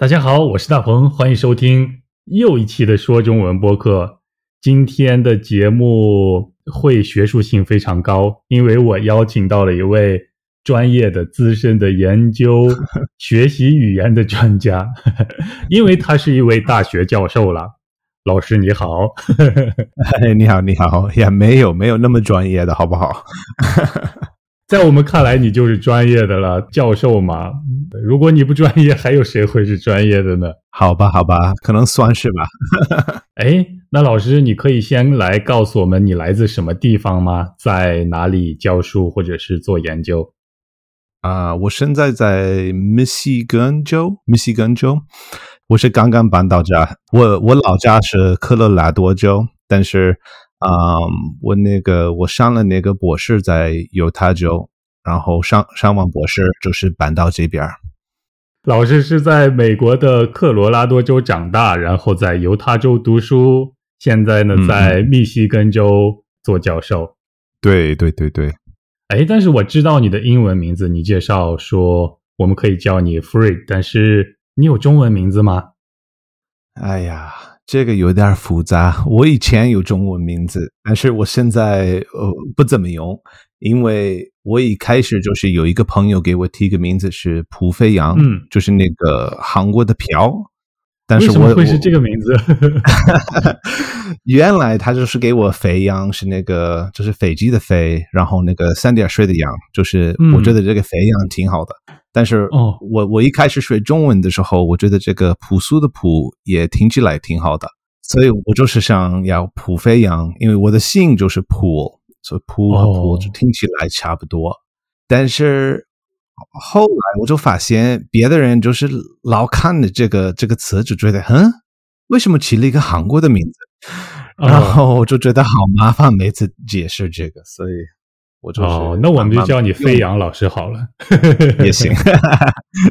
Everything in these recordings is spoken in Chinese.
大家好，我是大鹏，欢迎收听又一期的说中文播客。今天的节目会学术性非常高，因为我邀请到了一位专业的、资深的研究 学习语言的专家，因为他是一位大学教授了。老师你好，哎，你好，你好，也没有没有那么专业的，好不好？在我们看来，你就是专业的了，教授嘛。如果你不专业，还有谁会是专业的呢？好吧，好吧，可能算是吧。哎，那老师，你可以先来告诉我们你来自什么地方吗？在哪里教书或者是做研究？啊，我现在在密西根州，密西根州。我是刚刚搬到家，我我老家是科罗拉多州，但是。啊，我那个我上了那个博士在犹他州，然后上上完博士就是搬到这边。老师是在美国的科罗拉多州长大，然后在犹他州读书，现在呢在密西根州做教授。对对对对。哎，但是我知道你的英文名字，你介绍说我们可以叫你 Free，但是你有中文名字吗？哎呀。这个有点复杂。我以前有中文名字，但是我现在呃不怎么用，因为我一开始就是有一个朋友给我提个名字是蒲飞扬，嗯，就是那个韩国的朴。但是我会是这个名字？原来他就是给我肥羊，是那个就是飞机的飞，然后那个三点水的羊，就是我觉得这个肥羊挺好的。但是，哦，我我一开始学中文的时候，我觉得这个朴素的朴也听起来挺好的，所以我就是想要朴飞扬，因为我的姓就是朴，所以朴和朴就听起来差不多。但是后来我就发现，别的人就是老看的这个这个词，就觉得，嗯，为什么起了一个韩国的名字？然后我就觉得好麻烦，每次解释这个，所以。我就哦，那我们就叫你飞扬老师好了，也 行，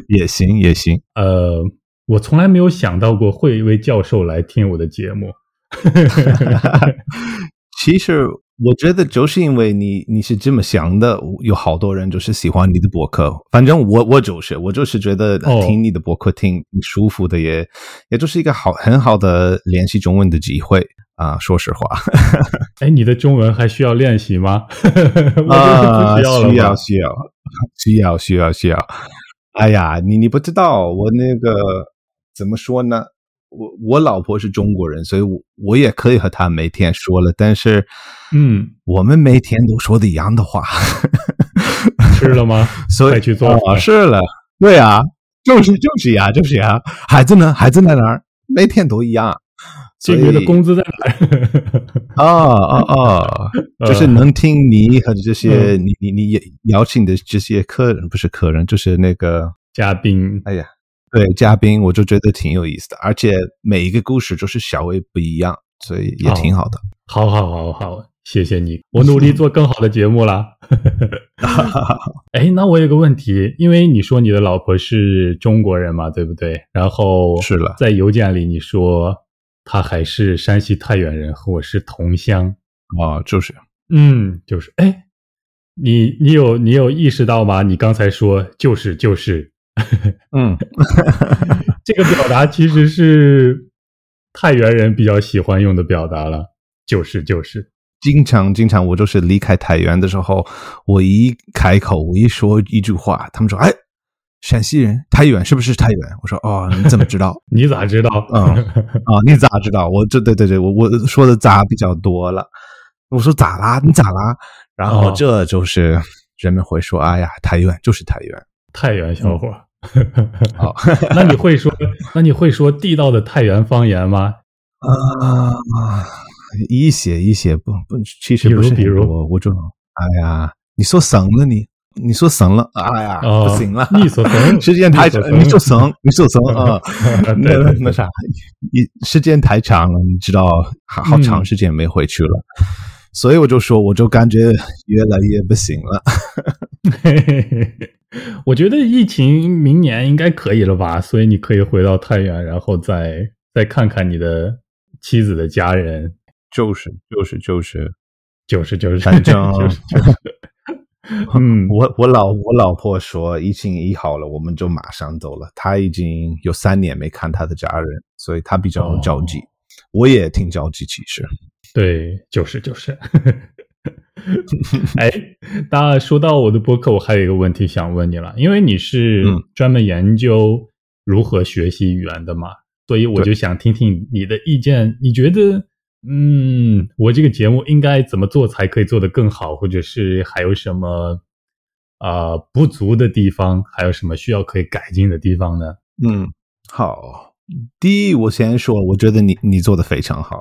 也行，也行。呃，我从来没有想到过会一位教授来听我的节目。其实我觉得就是因为你你是这么想的，有好多人就是喜欢你的博客。反正我我就是我就是觉得听你的博客挺舒服的，也也就是一个好很好的联系中文的机会。啊，说实话，哎，你的中文还需要练习吗？啊，需要，需要，需要，需要，需要，需要。哎呀，你你不知道，我那个怎么说呢？我我老婆是中国人，所以我我也可以和她每天说了。但是，嗯，我们每天都说的一样的话。吃了吗？所以去做是了。对啊，就是就是呀，就是呀。孩子呢？孩子在哪儿？每天都一样。这个的工资在哪？啊啊啊！就是能听你和这些你你你邀请的这些客人，不是客人，就是那个嘉宾。哎呀，对嘉宾，我就觉得挺有意思的，而且每一个故事都是稍微不一样，所以也挺好的。好好好好，谢谢你，我努力做更好的节目啦。哎，那我有个问题，因为你说你的老婆是中国人嘛，对不对？然后是了，在邮件里你说。他还是山西太原人，和我是同乡啊，就是，嗯，就是，哎，你你有你有意识到吗？你刚才说就是就是，嗯，这个表达其实是太原人比较喜欢用的表达了，就是就是，经常经常我就是离开太原的时候，我一开口我一说一句话，他们说哎。陕西人太原是不是太原？我说哦，你怎么知道？你咋知道？嗯啊，你咋知道？我这对对对，我我说的咋比较多了。我说咋啦？你咋啦？然后这就是人们会说，哎呀，太原就是太原，太原小伙。好，那你会说那你会说地道的太原方言吗？啊，一些一些不不，其实不是比如我我就哎呀，你说省了你。你说神了，哎呀，不行了！你说神，时间太长。你说神，你说神 啊？那那啥，你时间太长了，你知道，好好长时间没回去了，所以我就说，我就感觉越来越不行了。我觉得疫情明年应该可以了吧？所以你可以回到太原，然后再再看看你的妻子的家人。就是就是就是就是就是，反正。嗯，我我老我老婆说疫情一好了，我们就马上走了。她已经有三年没看她的家人，所以她比较着急。我也挺着急，其实。对，就是就是。哎，那说到我的博客，我还有一个问题想问你了，因为你是专门研究如何学习语言的嘛，所以我就想听听你的意见。你觉得，嗯，我这个节目应该怎么做才可以做得更好，或者是还有什么啊不足的地方，还有什么需要可以改进的地方呢？嗯，好。第一，我先说，我觉得你你做的非常好。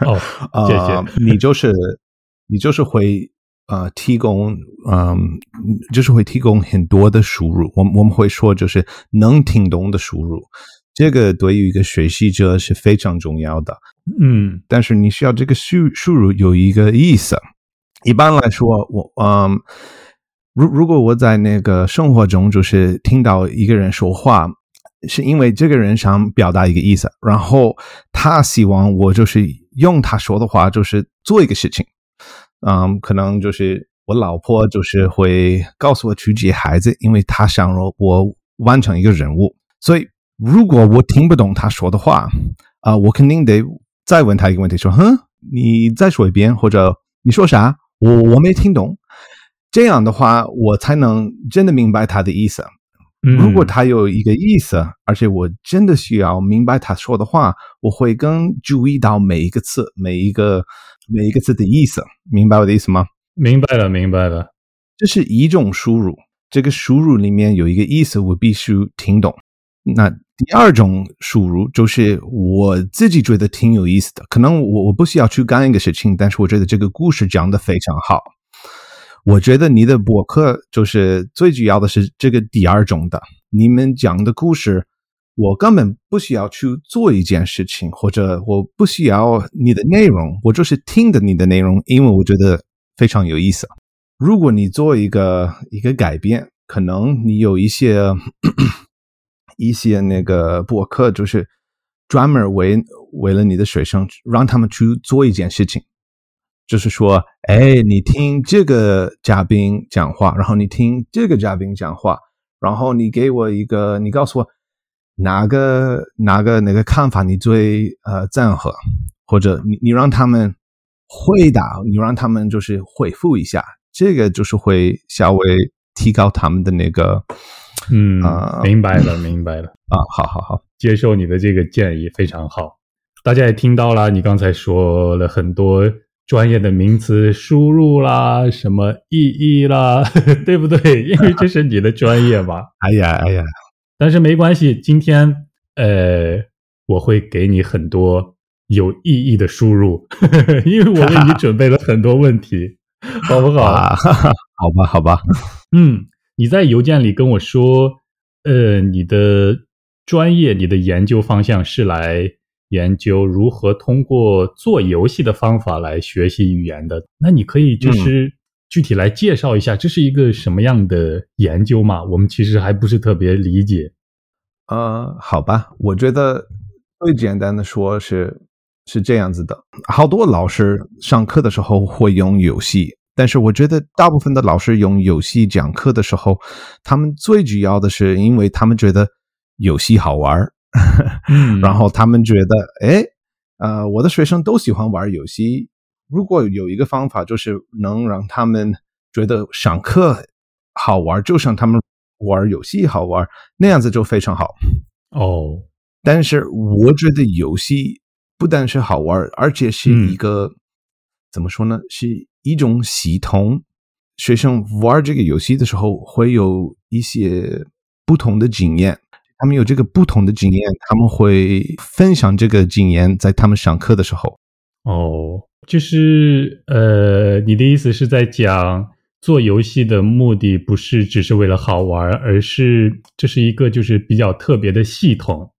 哦，谢谢。你就是你就是会呃提供嗯，就是会提供很多的输入。我我们会说，就是能听懂的输入，这个对于一个学习者是非常重要的。嗯，但是你需要这个输输入有一个意思。一般来说，我嗯，如如果我在那个生活中，就是听到一个人说话。是因为这个人想表达一个意思，然后他希望我就是用他说的话，就是做一个事情。嗯，可能就是我老婆就是会告诉我去接孩子，因为她想让我完成一个任务。所以如果我听不懂他说的话，啊，我肯定得再问他一个问题，说：“哼，你再说一遍，或者你说啥？我我没听懂。”这样的话，我才能真的明白他的意思。如果他有一个意思，而且我真的需要明白他说的话，我会更注意到每一个字、每一个每一个字的意思。明白我的意思吗？明白了，明白了。这是一种输入，这个输入里面有一个意思，我必须听懂。那第二种输入就是我自己觉得挺有意思的，可能我我不需要去干一个事情，但是我觉得这个故事讲的非常好。我觉得你的博客就是最主要的是这个第二种的，你们讲的故事，我根本不需要去做一件事情，或者我不需要你的内容，我就是听的你的内容，因为我觉得非常有意思。如果你做一个一个改变，可能你有一些一些那个博客，就是专门为为了你的学生，让他们去做一件事情。就是说，哎，你听这个嘉宾讲话，然后你听这个嘉宾讲话，然后你给我一个，你告诉我哪个哪个哪个看法你最呃赞和，或者你你让他们回答，你让他们就是回复一下，这个就是会稍微提高他们的那个，嗯，明白了，明白了啊，好好好，接受你的这个建议非常好，大家也听到了，你刚才说了很多。专业的名词输入啦，什么意义啦，对不对？因为这是你的专业嘛。哎呀，哎呀，但是没关系，今天呃，我会给你很多有意义的输入，因为我为你准备了很多问题，好不好？好吧，好吧。嗯，你在邮件里跟我说，呃，你的专业、你的研究方向是来。研究如何通过做游戏的方法来学习语言的，那你可以就是具体来介绍一下，这是一个什么样的研究吗？我们其实还不是特别理解。呃，好吧，我觉得最简单的说是是这样子的，好多老师上课的时候会用游戏，但是我觉得大部分的老师用游戏讲课的时候，他们最主要的是因为他们觉得游戏好玩儿。然后他们觉得，哎，呃，我的学生都喜欢玩游戏。如果有一个方法，就是能让他们觉得上课好玩，就像他们玩游戏好玩，那样子就非常好。哦，但是我觉得游戏不但是好玩，而且是一个怎么说呢？是一种系统。学生玩这个游戏的时候，会有一些不同的经验。他们有这个不同的经验，他们会分享这个经验，在他们上课的时候。哦，就是呃，你的意思是在讲做游戏的目的不是只是为了好玩，而是这是一个就是比较特别的系统，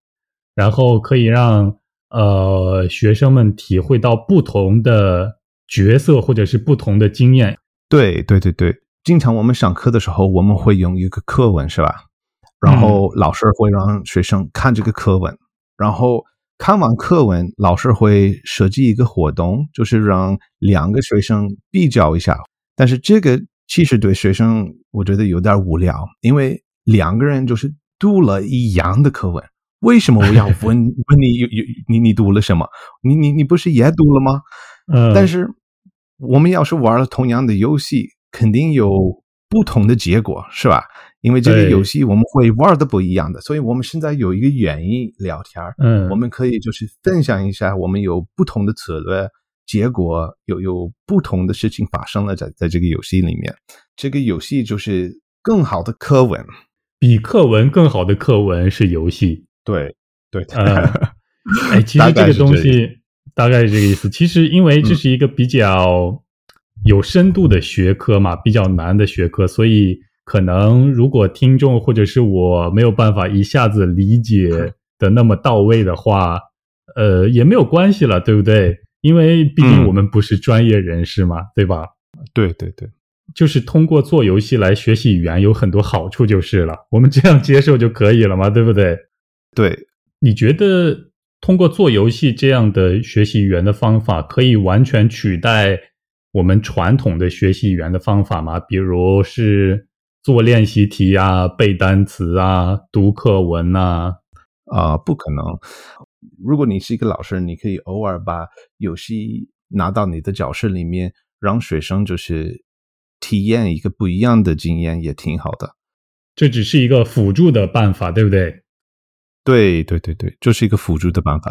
然后可以让呃学生们体会到不同的角色或者是不同的经验。对对对对，经常我们上课的时候，我们会用一个课文，是吧？然后老师会让学生看这个课文，然后看完课文，老师会设计一个活动，就是让两个学生比较一下。但是这个其实对学生我觉得有点无聊，因为两个人就是读了一样的课文，为什么我要问 问你有有 你你读了什么？你你你不是也读了吗？嗯，但是我们要是玩了同样的游戏，肯定有不同的结果，是吧？因为这个游戏我们会玩的不一样的，所以我们现在有一个原因聊天嗯，我们可以就是分享一下，我们有不同的策略，结果有有不同的事情发生了在在这个游戏里面。这个游戏就是更好的课文，比课文更好的课文是游戏。对对，呃，哎，其实这个东西大概是这个意思。其实因为这是一个比较有深度的学科嘛，比较难的学科，所以。可能如果听众或者是我没有办法一下子理解的那么到位的话，呃，也没有关系了，对不对？因为毕竟我们不是专业人士嘛，对吧？对对对，就是通过做游戏来学习语言有很多好处就是了，我们这样接受就可以了嘛，对不对？对，你觉得通过做游戏这样的学习语言的方法可以完全取代我们传统的学习语言的方法吗？比如是？做练习题啊，背单词啊，读课文呐，啊，不可能。如果你是一个老师，你可以偶尔把游戏拿到你的教室里面，让学生就是体验一个不一样的经验，也挺好的。这只是一个辅助的办法，对不对？对对对对，这是一个辅助的办法。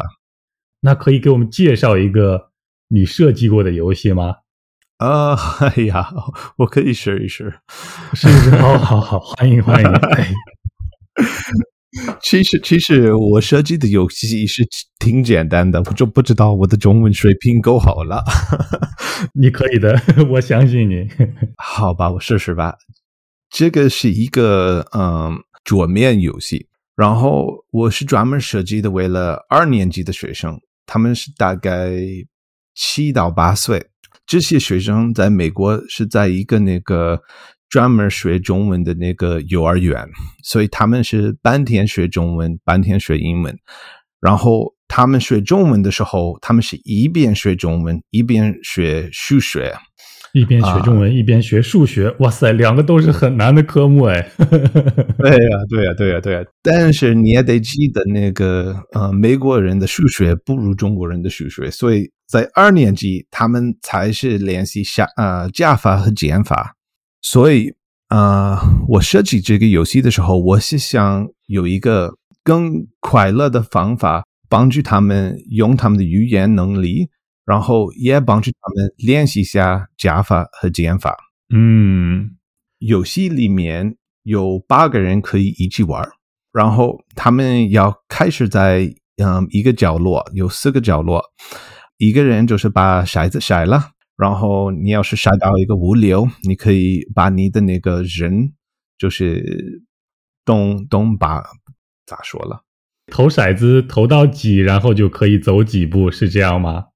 那可以给我们介绍一个你设计过的游戏吗？啊，哎呀，我可以试一试，试试，好好好，欢迎欢迎。其实其实我设计的游戏是挺简单的，我就不知道我的中文水平够好了。你可以的，我相信你。好吧，我试试吧。这个是一个嗯桌面游戏，然后我是专门设计的，为了二年级的学生，他们是大概七到八岁。这些学生在美国是在一个那个专门学中文的那个幼儿园，所以他们是半天学中文，半天学英文。然后他们学中文的时候，他们是一边学中文一边学数学，一边学中文一边学数学。哇塞，两个都是很难的科目哎。对呀，对呀，对呀，对呀。但是你也得记得，那个呃，美国人的数学不如中国人的数学，所以。在二年级，他们才是练习下呃加法和减法，所以呃，我设计这个游戏的时候，我是想有一个更快乐的方法，帮助他们用他们的语言能力，然后也帮助他们练习一下加法和减法。嗯，游戏里面有八个人可以一起玩，然后他们要开始在嗯一个角落，有四个角落。一个人就是把骰子骰了，然后你要是骰到一个五六，你可以把你的那个人就是东东把咋说了？投骰子投到几，然后就可以走几步，是这样吗？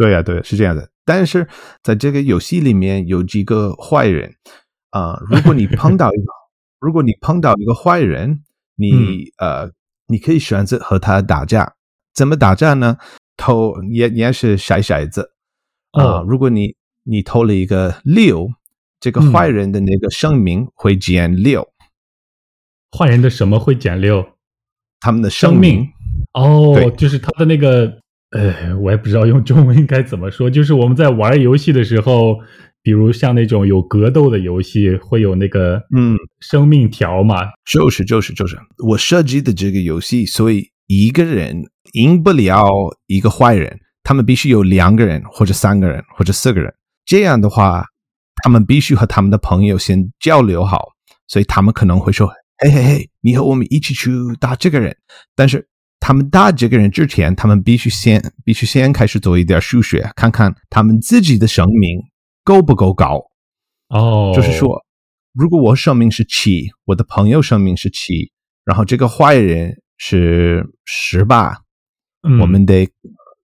对呀，对，是这样的。但是在这个游戏里面有几个坏人啊，如果你碰到一个，如果你碰到一个坏人，你呃，你可以选择和他打架。怎么打架呢？投也也是骰骰子啊！如果你你投了一个六，这个坏人的那个生命会减六。坏人的什么会减六？他们的生命哦，就是他的那个呃，我也不知道用中文应该怎么说。就是我们在玩游戏的时候，比如像那种有格斗的游戏，会有那个嗯生命条嘛？就是就是就是我设计的这个游戏，所以一个人。赢不了一个坏人，他们必须有两个人，或者三个人，或者四个人。这样的话，他们必须和他们的朋友先交流好，所以他们可能会说：“嘿嘿嘿，你和我们一起去打这个人。”但是他们打这个人之前，他们必须先必须先开始做一点数学，看看他们自己的生命够不够高。哦，就是说，如果我生命是七，我的朋友生命是七，然后这个坏人是十八。我们得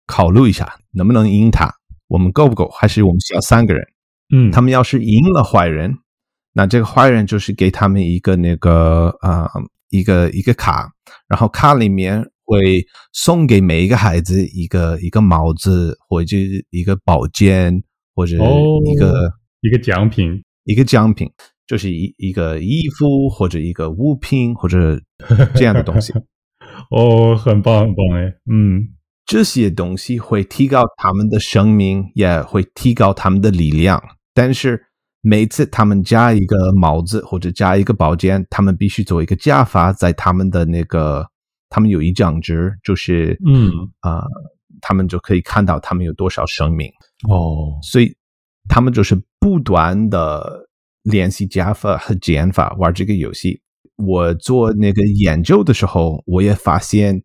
考虑一下能不能赢他，我们够不够？还是我们需要三个人？嗯，他们要是赢了坏人，那这个坏人就是给他们一个那个啊，一个一个卡，然后卡里面会送给每一个孩子一个一个帽子，或者一个宝剑，或者一个一个奖品。一个奖品，就是一一个衣服或者一个物品或者这样的东西。哦，很棒很棒哎，嗯，这些东西会提高他们的生命，也会提高他们的力量。但是每次他们加一个帽子或者加一个宝剑，他们必须做一个加法，在他们的那个，他们有一张纸，就是嗯。啊，他们就可以看到他们有多少生命。哦，所以他们就是不断的练习加法和减法玩这个游戏。我做那个研究的时候，我也发现，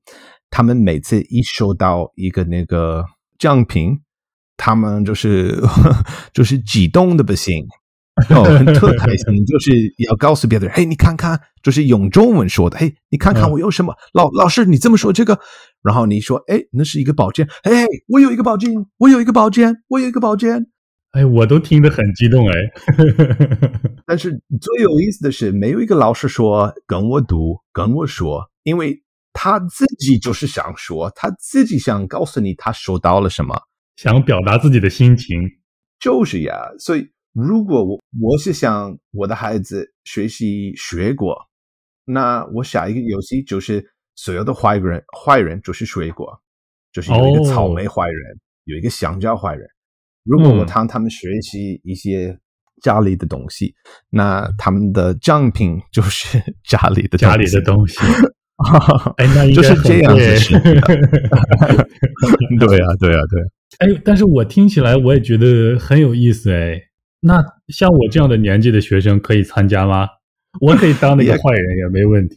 他们每次一收到一个那个奖品，他们就是 就是激动的不行，哦，特开心，就是要告诉别人，嘿，你看看，就是用中文说的，嘿，你看看我有什么，老老师你这么说这个，然后你说，哎，那是一个宝剑，哎，我有一个宝剑，我有一个宝剑，我有一个宝剑。哎，我都听得很激动哎！但是最有意思的是，没有一个老师说跟我读、跟我说，因为他自己就是想说，他自己想告诉你他收到了什么，想表达自己的心情，就是呀。所以，如果我我是想我的孩子学习水果，那我下一个游戏就是所有的坏人，坏人就是水果，就是有一个草莓坏人，有一个香蕉坏人。如果我让他们学习一些家里的东西，那他们的奖品就是 家里的家里的东西。哎，那就是这样子。对啊，对啊，对。哎，但是我听起来我也觉得很有意思哎。那像我这样的年纪的学生可以参加吗？我可以当那个 坏人也没问题。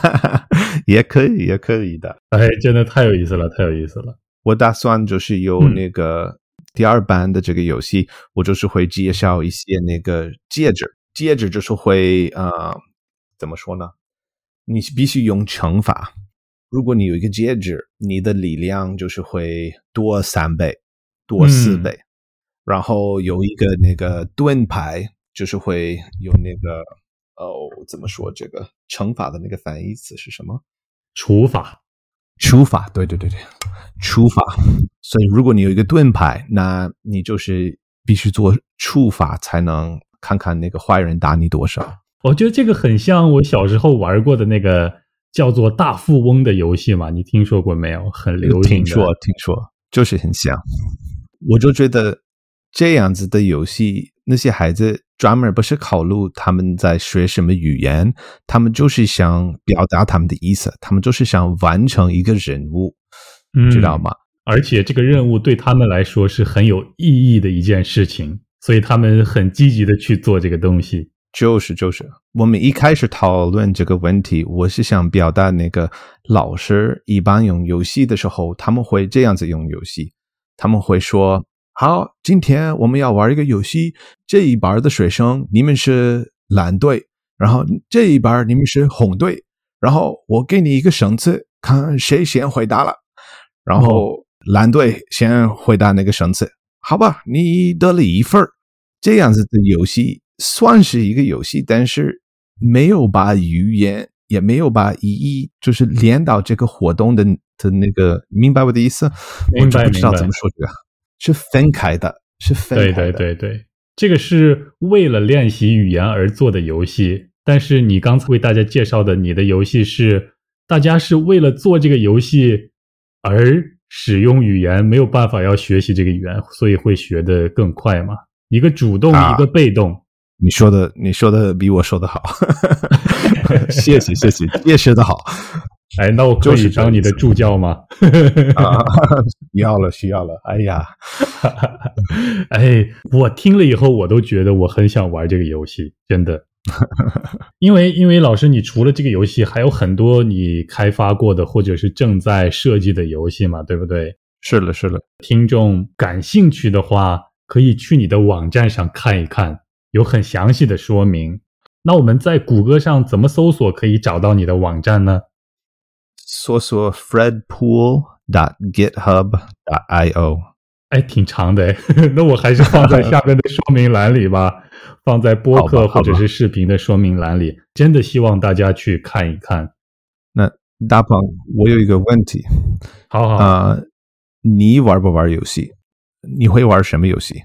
也可以，也可以的。哎，真的太有意思了，太有意思了。我打算就是有那个。第二班的这个游戏，我就是会介绍一些那个戒指，戒指就是会呃，怎么说呢？你必须用乘法。如果你有一个戒指，你的力量就是会多三倍，多四倍。然后有一个那个盾牌，就是会有那个哦，怎么说？这个乘法的那个反义词是什么？除法。除法，对对对对，除法。所以，如果你有一个盾牌，那你就是必须做除法，才能看看那个坏人打你多少。我觉得这个很像我小时候玩过的那个叫做《大富翁》的游戏嘛，你听说过没有？很流行。听说，听说，就是很像。我就觉得这样子的游戏，那些孩子。专门不是考虑他们在学什么语言，他们就是想表达他们的意思，他们就是想完成一个任务，知道吗？而且这个任务对他们来说是很有意义的一件事情，所以他们很积极的去做这个东西。就是就是，我们一开始讨论这个问题，我是想表达那个老师一般用游戏的时候，他们会这样子用游戏，他们会说。好，今天我们要玩一个游戏。这一班的学生，你们是蓝队，然后这一班你们是红队。然后我给你一个绳子，看谁先回答了。然后蓝队先回答那个绳子，好吧？你得了一份这样子的游戏算是一个游戏，但是没有把语言，也没有把意义，就是连到这个活动的的那个，明白我的意思？明白，不知道怎么说这个。是分开的，是分开的。对对对对，这个是为了练习语言而做的游戏。但是你刚才为大家介绍的，你的游戏是大家是为了做这个游戏而使用语言，没有办法要学习这个语言，所以会学的更快嘛？一个主动，一个被动。你说的，你说的比我说的好。谢谢谢谢，解释的好。哎，那我可以当你的助教吗？需要了，需要了。哎呀，哎，我听了以后，我都觉得我很想玩这个游戏，真的。因为，因为老师，你除了这个游戏，还有很多你开发过的或者是正在设计的游戏嘛，对不对？是的，是的。听众感兴趣的话，可以去你的网站上看一看，有很详细的说明。那我们在谷歌上怎么搜索可以找到你的网站呢？搜索 Fredpool dot GitHub io，哎，挺长的，那我还是放在下面的说明栏里吧，放在播客或者是视频的说明栏里。真的希望大家去看一看。那大鹏，我有一个问题，好好啊，你玩不玩游戏？你会玩什么游戏？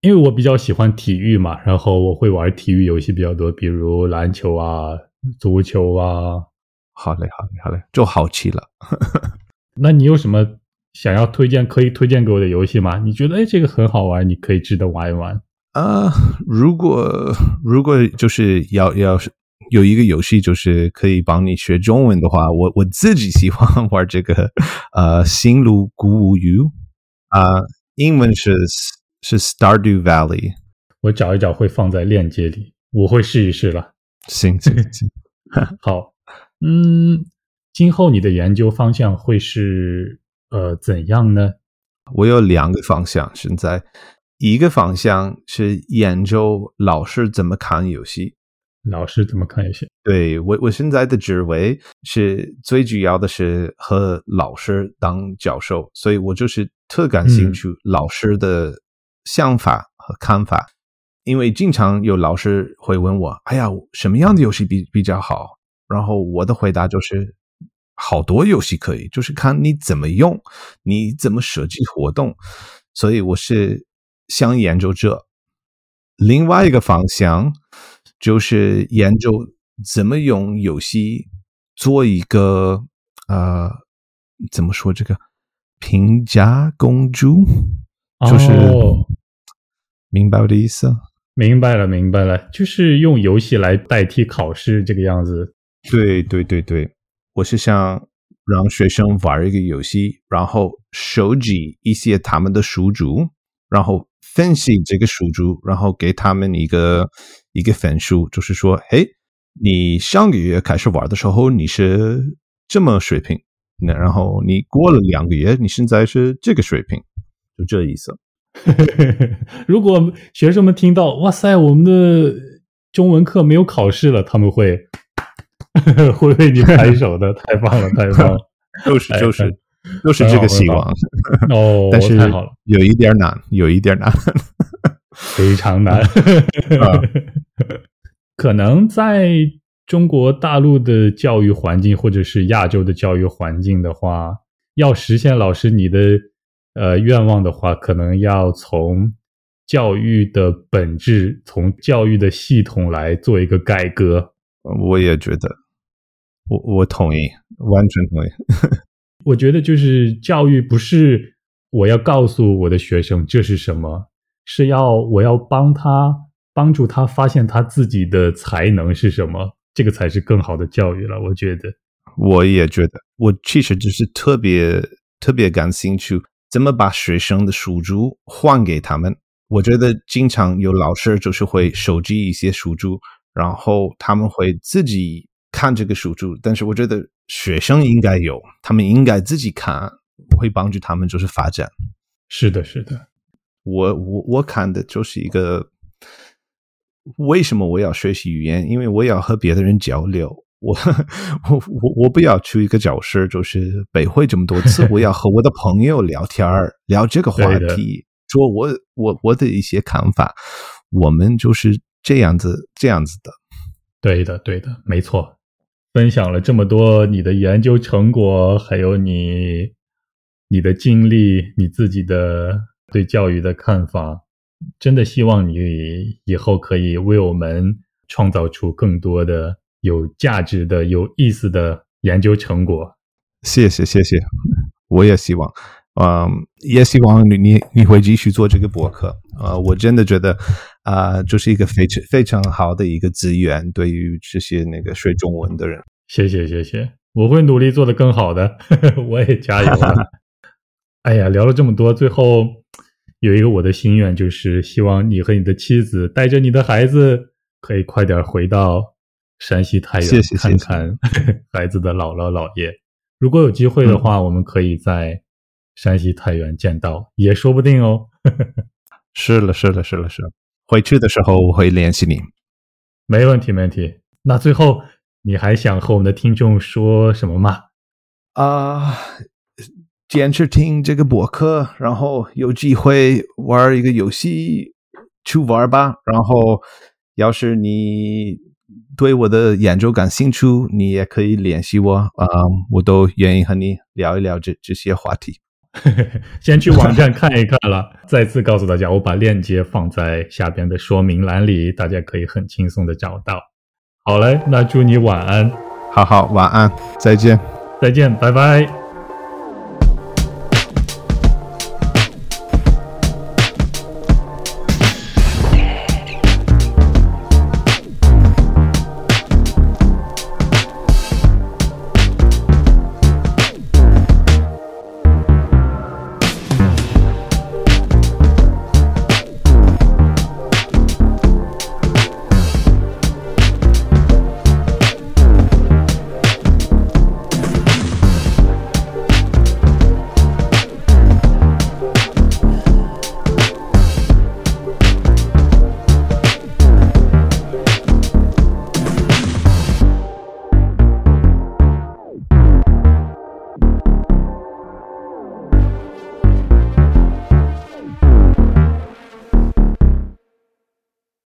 因为我比较喜欢体育嘛，然后我会玩体育游戏比较多，比如篮球啊、足球啊。好嘞，好嘞，好嘞，就好奇了。那你有什么想要推荐、可以推荐给我的游戏吗？你觉得哎，这个很好玩，你可以值得玩一玩。啊，如果如果就是要要是有一个游戏，就是可以帮你学中文的话，我我自己喜欢玩这个 呃《心路鼓舞语》啊，英文是是 Stardew Valley。我找一找，会放在链接里，我会试一试了。行行行，好，嗯，今后你的研究方向会是呃怎样呢？我有两个方向，现在。一个方向是研究老师怎么看游戏，老师怎么看游戏？对我，我现在的职位是最主要的是和老师当教授，所以我就是特感兴趣老师的想法和看法。因为经常有老师会问我：“哎呀，什么样的游戏比比较好？”然后我的回答就是：“好多游戏可以，就是看你怎么用，你怎么设计活动。”所以我是。想研究这，另外一个方向就是研究怎么用游戏做一个呃，怎么说这个评价公主，就是明白我的意思？明白了，明白了，就是用游戏来代替考试这个样子。对对对对，我是想让学生玩一个游戏，然后收集一些他们的数主，然后。分析这个数据，然后给他们一个一个分数，就是说，嘿，你上个月开始玩的时候你是这么水平，那然后你过了两个月，你现在是这个水平，就这意思。如果学生们听到，哇塞，我们的中文课没有考试了，他们会 会为你拍手的，太棒了，太棒了，就是就是。就是这个希望哦，但是有一点难，有一点难，非常难。可能在中国大陆的教育环境，或者是亚洲的教育环境的话，要实现老师你的呃愿望的话，可能要从教育的本质，从教育的系统来做一个改革。我也觉得，我我同意，完全同意。我觉得就是教育不是我要告诉我的学生这是什么，是要我要帮他帮助他发现他自己的才能是什么，这个才是更好的教育了。我觉得，我也觉得，我其实就是特别特别感兴趣，怎么把学生的书珠换给他们。我觉得经常有老师就是会收集一些书珠，然后他们会自己看这个书注，但是我觉得。学生应该有，他们应该自己看，会帮助他们就是发展。是的，是的。我我我看的就是一个，为什么我要学习语言？因为我要和别的人交流。我 我我我不要去一个教室，就是背会这么多次。我要和我的朋友聊天聊这个话题，说我我我的一些看法。我们就是这样子这样子的。对的，对的，没错。分享了这么多你的研究成果，还有你你的经历，你自己的对教育的看法，真的希望你以后可以为我们创造出更多的有价值的、有意思的研究成果。谢谢，谢谢，我也希望。嗯，也希望你你你会继续做这个博客啊！我真的觉得啊，就是一个非常非常好的一个资源，对于这些那个学中文的人。谢谢谢谢，我会努力做得更好的，我也加油了。哎呀，聊了这么多，最后有一个我的心愿，就是希望你和你的妻子带着你的孩子，可以快点回到山西太原看看 孩子的姥姥姥爷。如果有机会的话，我们可以在。山西太原见到也说不定哦。是了，是了，是了，是了。回去的时候我会联系你。没问题，没问题。那最后你还想和我们的听众说什么吗？啊，坚持听这个博客，然后有机会玩一个游戏去玩吧。然后，要是你对我的研究感兴趣，你也可以联系我啊，我都愿意和你聊一聊这这些话题。先去网站看一看了。再次告诉大家，我把链接放在下边的说明栏里，大家可以很轻松的找到。好嘞，那祝你晚安。好好，晚安，再见，再见，拜拜。